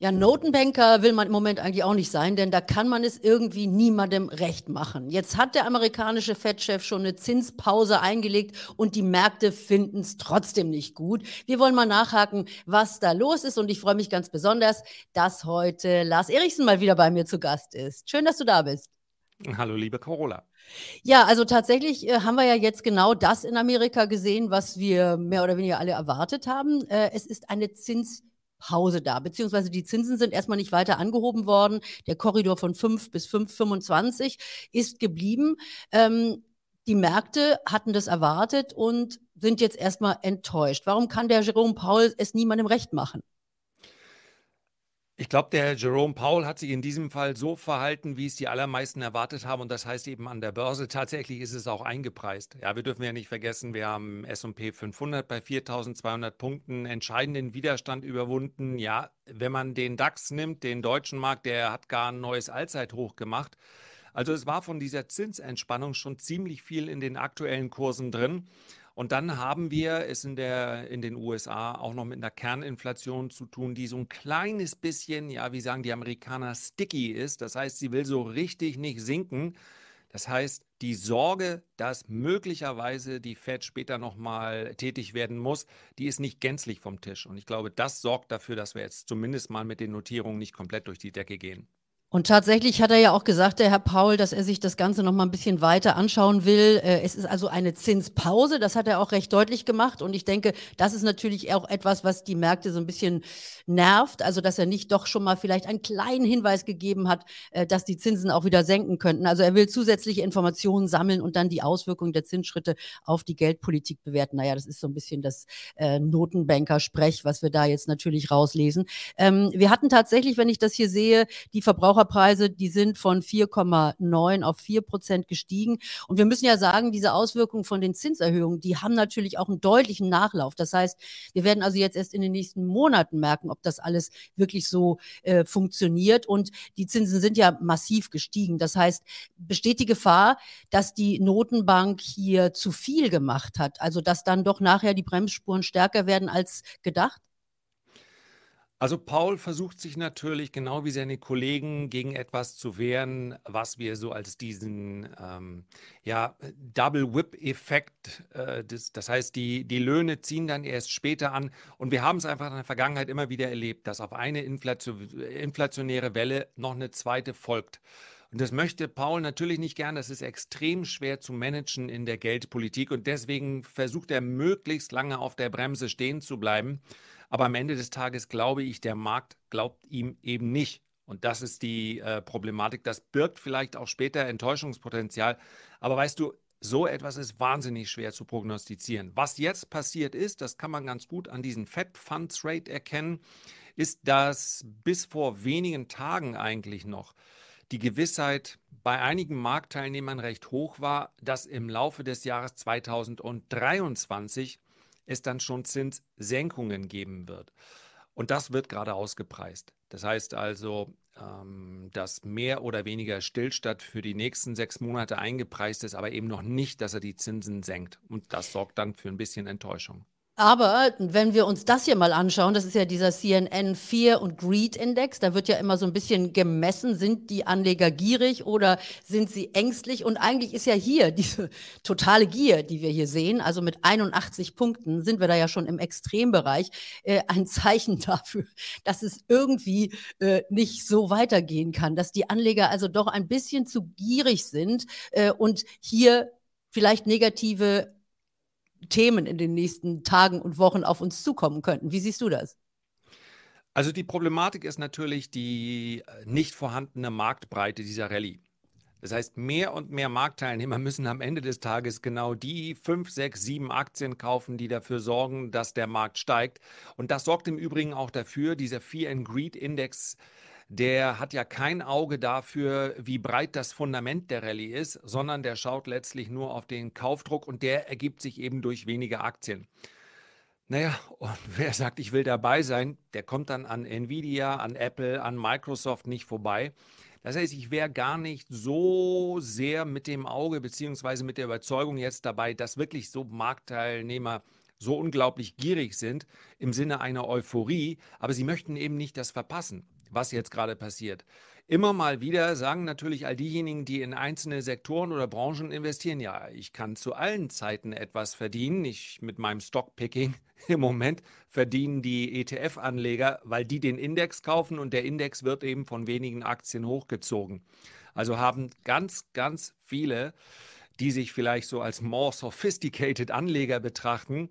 Ja, Notenbanker will man im Moment eigentlich auch nicht sein, denn da kann man es irgendwie niemandem recht machen. Jetzt hat der amerikanische Fed-Chef schon eine Zinspause eingelegt und die Märkte finden es trotzdem nicht gut. Wir wollen mal nachhaken, was da los ist und ich freue mich ganz besonders, dass heute Lars Erichsen mal wieder bei mir zu Gast ist. Schön, dass du da bist. Hallo, liebe Carola. Ja, also tatsächlich äh, haben wir ja jetzt genau das in Amerika gesehen, was wir mehr oder weniger alle erwartet haben. Äh, es ist eine Zins Pause da, beziehungsweise die Zinsen sind erstmal nicht weiter angehoben worden. Der Korridor von 5 bis 5,25 ist geblieben. Ähm, die Märkte hatten das erwartet und sind jetzt erstmal enttäuscht. Warum kann der Jerome Paul es niemandem recht machen? Ich glaube, der Jerome Powell hat sich in diesem Fall so verhalten, wie es die allermeisten erwartet haben. Und das heißt eben an der Börse. Tatsächlich ist es auch eingepreist. Ja, wir dürfen ja nicht vergessen, wir haben S&P 500 bei 4.200 Punkten entscheidenden Widerstand überwunden. Ja, wenn man den DAX nimmt, den deutschen Markt, der hat gar ein neues Allzeithoch gemacht. Also es war von dieser Zinsentspannung schon ziemlich viel in den aktuellen Kursen drin. Und dann haben wir es in, der, in den USA auch noch mit einer Kerninflation zu tun, die so ein kleines bisschen, ja, wie sagen die Amerikaner, sticky ist. Das heißt, sie will so richtig nicht sinken. Das heißt, die Sorge, dass möglicherweise die Fed später nochmal tätig werden muss, die ist nicht gänzlich vom Tisch. Und ich glaube, das sorgt dafür, dass wir jetzt zumindest mal mit den Notierungen nicht komplett durch die Decke gehen. Und tatsächlich hat er ja auch gesagt, der Herr Paul, dass er sich das Ganze noch mal ein bisschen weiter anschauen will. Äh, es ist also eine Zinspause, das hat er auch recht deutlich gemacht. Und ich denke, das ist natürlich auch etwas, was die Märkte so ein bisschen nervt. Also, dass er nicht doch schon mal vielleicht einen kleinen Hinweis gegeben hat, äh, dass die Zinsen auch wieder senken könnten. Also, er will zusätzliche Informationen sammeln und dann die Auswirkungen der Zinsschritte auf die Geldpolitik bewerten. Naja, das ist so ein bisschen das äh, Notenbanker-Sprech, was wir da jetzt natürlich rauslesen. Ähm, wir hatten tatsächlich, wenn ich das hier sehe, die Verbraucher Verbraucherpreise, die sind von 4,9 auf 4 Prozent gestiegen. Und wir müssen ja sagen, diese Auswirkungen von den Zinserhöhungen, die haben natürlich auch einen deutlichen Nachlauf. Das heißt, wir werden also jetzt erst in den nächsten Monaten merken, ob das alles wirklich so äh, funktioniert. Und die Zinsen sind ja massiv gestiegen. Das heißt, besteht die Gefahr, dass die Notenbank hier zu viel gemacht hat? Also, dass dann doch nachher die Bremsspuren stärker werden als gedacht? Also Paul versucht sich natürlich genau wie seine Kollegen gegen etwas zu wehren, was wir so als diesen ähm, ja, Double Whip-Effekt, äh, das, das heißt, die, die Löhne ziehen dann erst später an. Und wir haben es einfach in der Vergangenheit immer wieder erlebt, dass auf eine Inflation, inflationäre Welle noch eine zweite folgt. Und das möchte Paul natürlich nicht gern. Das ist extrem schwer zu managen in der Geldpolitik. Und deswegen versucht er möglichst lange auf der Bremse stehen zu bleiben. Aber am Ende des Tages glaube ich, der Markt glaubt ihm eben nicht. Und das ist die äh, Problematik. Das birgt vielleicht auch später Enttäuschungspotenzial. Aber weißt du, so etwas ist wahnsinnig schwer zu prognostizieren. Was jetzt passiert ist, das kann man ganz gut an diesen Fed Funds Rate erkennen, ist, dass bis vor wenigen Tagen eigentlich noch die Gewissheit bei einigen Marktteilnehmern recht hoch war, dass im Laufe des Jahres 2023 es dann schon Zinssenkungen geben wird. Und das wird gerade ausgepreist. Das heißt also, ähm, dass mehr oder weniger Stillstand für die nächsten sechs Monate eingepreist ist, aber eben noch nicht, dass er die Zinsen senkt. Und das sorgt dann für ein bisschen Enttäuschung. Aber wenn wir uns das hier mal anschauen, das ist ja dieser CNN Fear und Greed Index, da wird ja immer so ein bisschen gemessen, sind die Anleger gierig oder sind sie ängstlich? Und eigentlich ist ja hier diese totale Gier, die wir hier sehen, also mit 81 Punkten sind wir da ja schon im Extrembereich, äh, ein Zeichen dafür, dass es irgendwie äh, nicht so weitergehen kann, dass die Anleger also doch ein bisschen zu gierig sind äh, und hier vielleicht negative Themen in den nächsten Tagen und Wochen auf uns zukommen könnten. Wie siehst du das? Also die Problematik ist natürlich die äh, nicht vorhandene Marktbreite dieser Rallye. Das heißt, mehr und mehr Marktteilnehmer müssen am Ende des Tages genau die fünf, sechs, sieben Aktien kaufen, die dafür sorgen, dass der Markt steigt. Und das sorgt im Übrigen auch dafür, dieser Fear and Greed Index der hat ja kein Auge dafür, wie breit das Fundament der Rallye ist, sondern der schaut letztlich nur auf den Kaufdruck und der ergibt sich eben durch weniger Aktien. Naja, und wer sagt, ich will dabei sein, der kommt dann an Nvidia, an Apple, an Microsoft nicht vorbei. Das heißt, ich wäre gar nicht so sehr mit dem Auge beziehungsweise mit der Überzeugung jetzt dabei, dass wirklich so Marktteilnehmer so unglaublich gierig sind im Sinne einer Euphorie, aber sie möchten eben nicht das verpassen, was jetzt gerade passiert. Immer mal wieder sagen natürlich all diejenigen, die in einzelne Sektoren oder Branchen investieren, ja, ich kann zu allen Zeiten etwas verdienen. Ich mit meinem Stockpicking im Moment verdienen die ETF-Anleger, weil die den Index kaufen und der Index wird eben von wenigen Aktien hochgezogen. Also haben ganz, ganz viele, die sich vielleicht so als more sophisticated Anleger betrachten,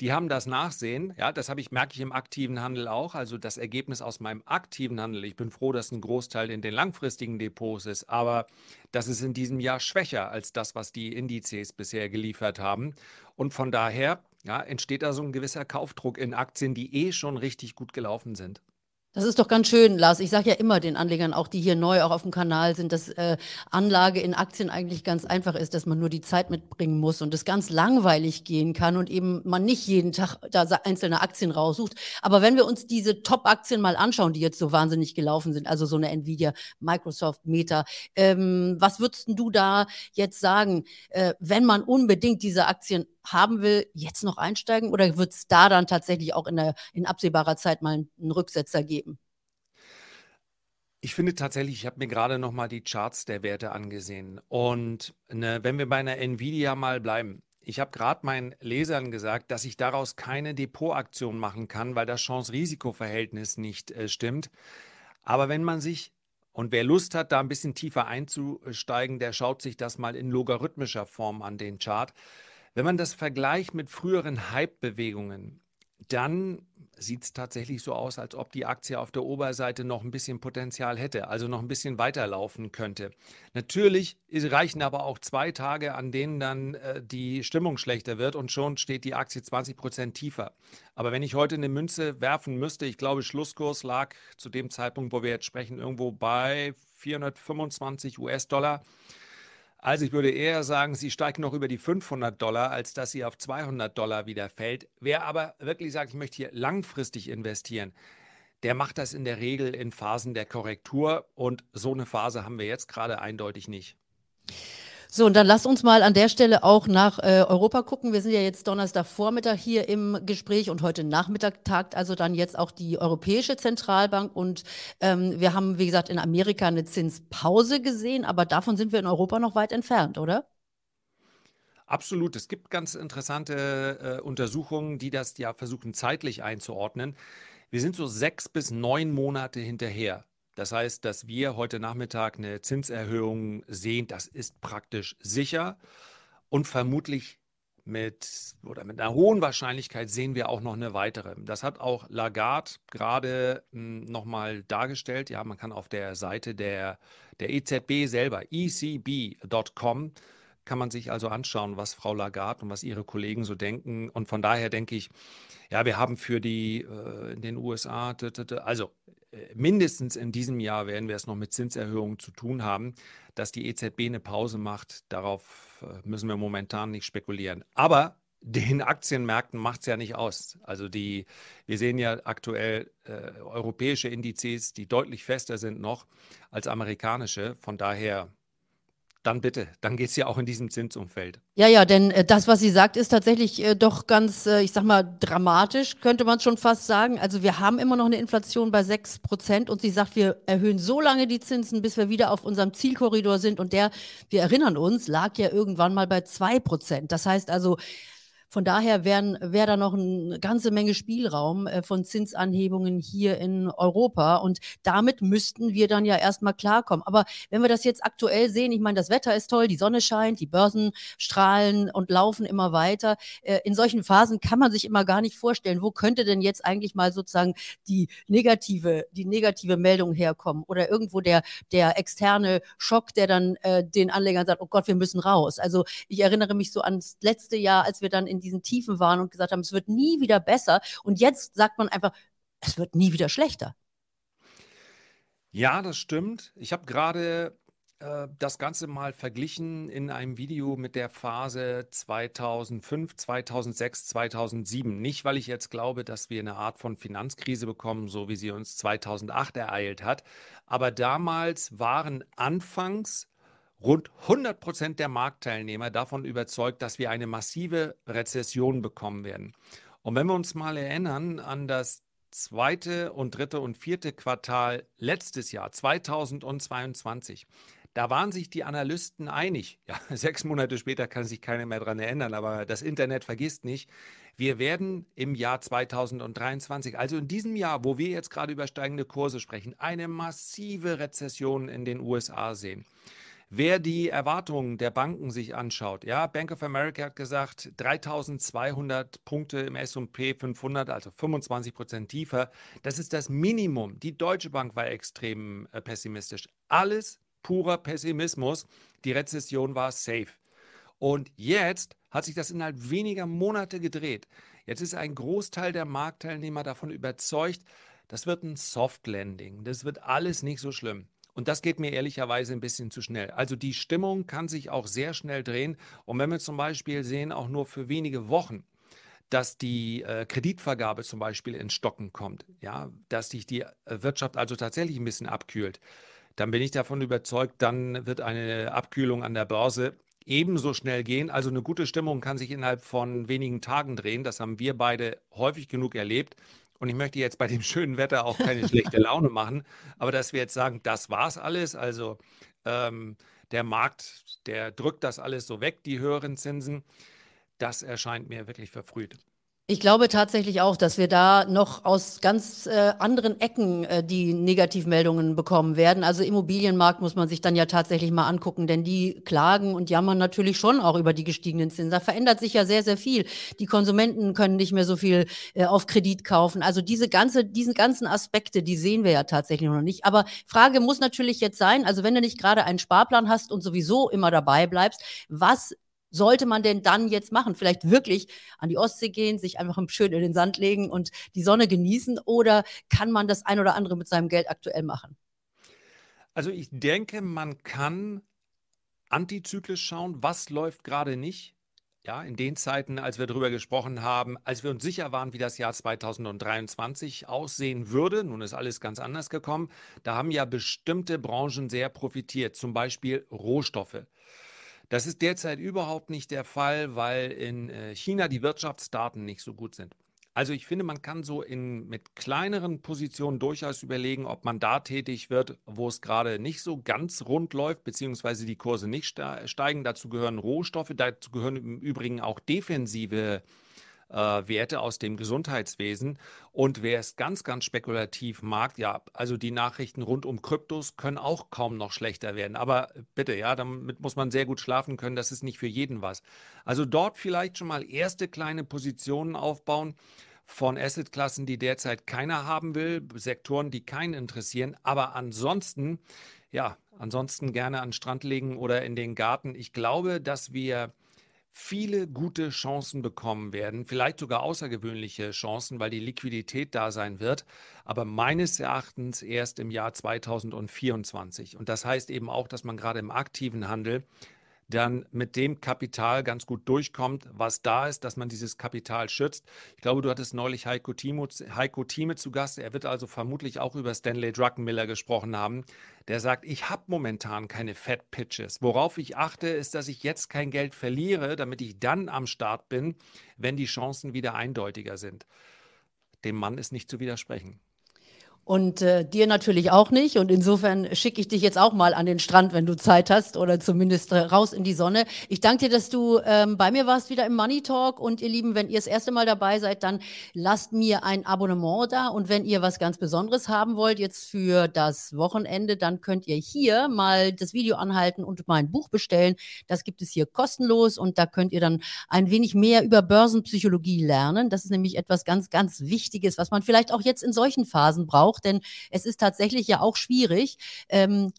die haben das Nachsehen. Ja, das habe ich, merke ich im aktiven Handel auch. Also das Ergebnis aus meinem aktiven Handel. Ich bin froh, dass ein Großteil in den langfristigen Depots ist, aber das ist in diesem Jahr schwächer als das, was die Indizes bisher geliefert haben. Und von daher ja, entsteht da so ein gewisser Kaufdruck in Aktien, die eh schon richtig gut gelaufen sind. Das ist doch ganz schön, Lars. Ich sage ja immer den Anlegern, auch die hier neu auch auf dem Kanal sind, dass äh, Anlage in Aktien eigentlich ganz einfach ist, dass man nur die Zeit mitbringen muss und es ganz langweilig gehen kann und eben man nicht jeden Tag da einzelne Aktien raussucht. Aber wenn wir uns diese Top-Aktien mal anschauen, die jetzt so wahnsinnig gelaufen sind, also so eine Nvidia, Microsoft, Meta, ähm, was würdest du da jetzt sagen, äh, wenn man unbedingt diese Aktien haben will, jetzt noch einsteigen oder wird es da dann tatsächlich auch in, der, in absehbarer Zeit mal einen Rücksetzer geben? Ich finde tatsächlich, ich habe mir gerade noch mal die Charts der Werte angesehen. Und ne, wenn wir bei einer Nvidia mal bleiben, ich habe gerade meinen Lesern gesagt, dass ich daraus keine Depotaktion machen kann, weil das Chance-Risiko-Verhältnis nicht äh, stimmt. Aber wenn man sich, und wer Lust hat, da ein bisschen tiefer einzusteigen, der schaut sich das mal in logarithmischer Form an, den Chart. Wenn man das vergleicht mit früheren Hype-Bewegungen, dann sieht es tatsächlich so aus, als ob die Aktie auf der Oberseite noch ein bisschen Potenzial hätte, also noch ein bisschen weiterlaufen könnte. Natürlich reichen aber auch zwei Tage, an denen dann äh, die Stimmung schlechter wird und schon steht die Aktie 20 Prozent tiefer. Aber wenn ich heute eine Münze werfen müsste, ich glaube, Schlusskurs lag zu dem Zeitpunkt, wo wir jetzt sprechen, irgendwo bei 425 US-Dollar. Also ich würde eher sagen, sie steigt noch über die 500 Dollar, als dass sie auf 200 Dollar wieder fällt. Wer aber wirklich sagt, ich möchte hier langfristig investieren, der macht das in der Regel in Phasen der Korrektur und so eine Phase haben wir jetzt gerade eindeutig nicht. So, und dann lass uns mal an der Stelle auch nach äh, Europa gucken. Wir sind ja jetzt Donnerstagvormittag hier im Gespräch und heute Nachmittag tagt also dann jetzt auch die Europäische Zentralbank. Und ähm, wir haben, wie gesagt, in Amerika eine Zinspause gesehen, aber davon sind wir in Europa noch weit entfernt, oder? Absolut. Es gibt ganz interessante äh, Untersuchungen, die das ja versuchen zeitlich einzuordnen. Wir sind so sechs bis neun Monate hinterher. Das heißt, dass wir heute Nachmittag eine Zinserhöhung sehen, das ist praktisch sicher und vermutlich mit oder mit einer hohen Wahrscheinlichkeit sehen wir auch noch eine weitere. Das hat auch Lagarde gerade hm, nochmal dargestellt. Ja, man kann auf der Seite der, der EZB selber, ecb.com, kann man sich also anschauen, was Frau Lagarde und was ihre Kollegen so denken. Und von daher denke ich, ja, wir haben für die äh, in den USA, also mindestens in diesem Jahr werden wir es noch mit Zinserhöhungen zu tun haben. Dass die EZB eine Pause macht, darauf äh, müssen wir momentan nicht spekulieren. Aber den Aktienmärkten macht es ja nicht aus. Also die, wir sehen ja aktuell äh, europäische Indizes, die deutlich fester sind noch als amerikanische. Von daher dann bitte, dann geht es ja auch in diesem Zinsumfeld. Ja, ja, denn äh, das, was sie sagt, ist tatsächlich äh, doch ganz, äh, ich sag mal, dramatisch, könnte man schon fast sagen. Also wir haben immer noch eine Inflation bei 6 Prozent und sie sagt, wir erhöhen so lange die Zinsen, bis wir wieder auf unserem Zielkorridor sind und der, wir erinnern uns, lag ja irgendwann mal bei 2 Prozent. Das heißt also, von daher wäre wär da noch eine ganze Menge Spielraum äh, von Zinsanhebungen hier in Europa. Und damit müssten wir dann ja erstmal klarkommen. Aber wenn wir das jetzt aktuell sehen, ich meine, das Wetter ist toll, die Sonne scheint, die Börsen strahlen und laufen immer weiter. Äh, in solchen Phasen kann man sich immer gar nicht vorstellen, wo könnte denn jetzt eigentlich mal sozusagen die negative, die negative Meldung herkommen oder irgendwo der, der externe Schock, der dann äh, den Anlegern sagt, oh Gott, wir müssen raus. Also ich erinnere mich so ans letzte Jahr, als wir dann in in diesen Tiefen waren und gesagt haben, es wird nie wieder besser. Und jetzt sagt man einfach, es wird nie wieder schlechter. Ja, das stimmt. Ich habe gerade äh, das Ganze mal verglichen in einem Video mit der Phase 2005, 2006, 2007. Nicht, weil ich jetzt glaube, dass wir eine Art von Finanzkrise bekommen, so wie sie uns 2008 ereilt hat. Aber damals waren anfangs rund 100 Prozent der Marktteilnehmer davon überzeugt, dass wir eine massive Rezession bekommen werden. Und wenn wir uns mal erinnern an das zweite und dritte und vierte Quartal letztes Jahr, 2022, da waren sich die Analysten einig. Ja, sechs Monate später kann sich keiner mehr daran erinnern, aber das Internet vergisst nicht. Wir werden im Jahr 2023, also in diesem Jahr, wo wir jetzt gerade über steigende Kurse sprechen, eine massive Rezession in den USA sehen. Wer die Erwartungen der Banken sich anschaut, ja, Bank of America hat gesagt, 3200 Punkte im S&P 500, also 25 Prozent tiefer. Das ist das Minimum. Die Deutsche Bank war extrem äh, pessimistisch. Alles purer Pessimismus. Die Rezession war safe. Und jetzt hat sich das innerhalb weniger Monate gedreht. Jetzt ist ein Großteil der Marktteilnehmer davon überzeugt, das wird ein Soft Landing. Das wird alles nicht so schlimm. Und das geht mir ehrlicherweise ein bisschen zu schnell. Also die Stimmung kann sich auch sehr schnell drehen. Und wenn wir zum Beispiel sehen, auch nur für wenige Wochen, dass die äh, Kreditvergabe zum Beispiel in Stocken kommt, ja, dass sich die äh, Wirtschaft also tatsächlich ein bisschen abkühlt, dann bin ich davon überzeugt, dann wird eine Abkühlung an der Börse ebenso schnell gehen. Also eine gute Stimmung kann sich innerhalb von wenigen Tagen drehen. Das haben wir beide häufig genug erlebt. Und ich möchte jetzt bei dem schönen Wetter auch keine schlechte Laune machen, aber dass wir jetzt sagen, das war's alles, also ähm, der Markt, der drückt das alles so weg, die höheren Zinsen, das erscheint mir wirklich verfrüht. Ich glaube tatsächlich auch, dass wir da noch aus ganz äh, anderen Ecken äh, die Negativmeldungen bekommen werden. Also Immobilienmarkt muss man sich dann ja tatsächlich mal angucken, denn die klagen und jammern natürlich schon auch über die gestiegenen Zinsen. Da verändert sich ja sehr, sehr viel. Die Konsumenten können nicht mehr so viel äh, auf Kredit kaufen. Also diese ganze, diesen ganzen Aspekte, die sehen wir ja tatsächlich noch nicht. Aber Frage muss natürlich jetzt sein, also wenn du nicht gerade einen Sparplan hast und sowieso immer dabei bleibst, was sollte man denn dann jetzt machen? Vielleicht wirklich an die Ostsee gehen, sich einfach schön in den Sand legen und die Sonne genießen? Oder kann man das ein oder andere mit seinem Geld aktuell machen? Also ich denke, man kann antizyklisch schauen, was läuft gerade nicht. Ja, in den Zeiten, als wir darüber gesprochen haben, als wir uns sicher waren, wie das Jahr 2023 aussehen würde, nun ist alles ganz anders gekommen, da haben ja bestimmte Branchen sehr profitiert, zum Beispiel Rohstoffe. Das ist derzeit überhaupt nicht der Fall, weil in äh, China die Wirtschaftsdaten nicht so gut sind. Also ich finde, man kann so in, mit kleineren Positionen durchaus überlegen, ob man da tätig wird, wo es gerade nicht so ganz rund läuft, beziehungsweise die Kurse nicht steigen. Dazu gehören Rohstoffe, dazu gehören im Übrigen auch defensive äh, Werte aus dem Gesundheitswesen. Und wer es ganz, ganz spekulativ mag, ja, also die Nachrichten rund um Kryptos können auch kaum noch schlechter werden. Aber bitte, ja, damit muss man sehr gut schlafen können. Das ist nicht für jeden was. Also dort vielleicht schon mal erste kleine Positionen aufbauen von Assetklassen, die derzeit keiner haben will, Sektoren, die keinen interessieren. Aber ansonsten, ja, ansonsten gerne an den Strand legen oder in den Garten. Ich glaube, dass wir viele gute Chancen bekommen werden, vielleicht sogar außergewöhnliche Chancen, weil die Liquidität da sein wird, aber meines Erachtens erst im Jahr 2024. Und das heißt eben auch, dass man gerade im aktiven Handel dann mit dem Kapital ganz gut durchkommt, was da ist, dass man dieses Kapital schützt. Ich glaube, du hattest neulich Heiko Thieme, Heiko Thieme zu Gast. Er wird also vermutlich auch über Stanley Druckenmiller gesprochen haben. Der sagt, ich habe momentan keine Fat Pitches. Worauf ich achte, ist, dass ich jetzt kein Geld verliere, damit ich dann am Start bin, wenn die Chancen wieder eindeutiger sind. Dem Mann ist nicht zu widersprechen. Und äh, dir natürlich auch nicht. Und insofern schicke ich dich jetzt auch mal an den Strand, wenn du Zeit hast oder zumindest äh, raus in die Sonne. Ich danke dir, dass du ähm, bei mir warst, wieder im Money Talk. Und ihr Lieben, wenn ihr das erste Mal dabei seid, dann lasst mir ein Abonnement da. Und wenn ihr was ganz Besonderes haben wollt, jetzt für das Wochenende, dann könnt ihr hier mal das Video anhalten und mein Buch bestellen. Das gibt es hier kostenlos und da könnt ihr dann ein wenig mehr über Börsenpsychologie lernen. Das ist nämlich etwas ganz, ganz Wichtiges, was man vielleicht auch jetzt in solchen Phasen braucht auch, denn es ist tatsächlich ja auch schwierig, ähm,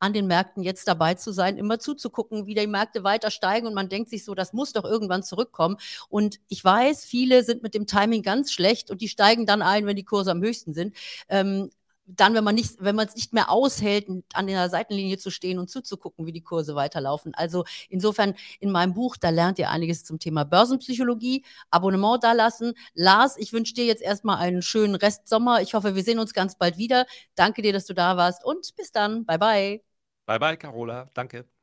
an den Märkten jetzt dabei zu sein, immer zuzugucken, wie die Märkte weiter steigen und man denkt sich so, das muss doch irgendwann zurückkommen. Und ich weiß, viele sind mit dem Timing ganz schlecht und die steigen dann ein, wenn die Kurse am höchsten sind. Ähm, dann, wenn man nicht, wenn man es nicht mehr aushält, an der Seitenlinie zu stehen und zuzugucken, wie die Kurse weiterlaufen. Also insofern in meinem Buch, da lernt ihr einiges zum Thema Börsenpsychologie. Abonnement da lassen. Lars, ich wünsche dir jetzt erstmal einen schönen Restsommer. Ich hoffe, wir sehen uns ganz bald wieder. Danke dir, dass du da warst und bis dann. Bye bye. Bye bye, Carola. Danke.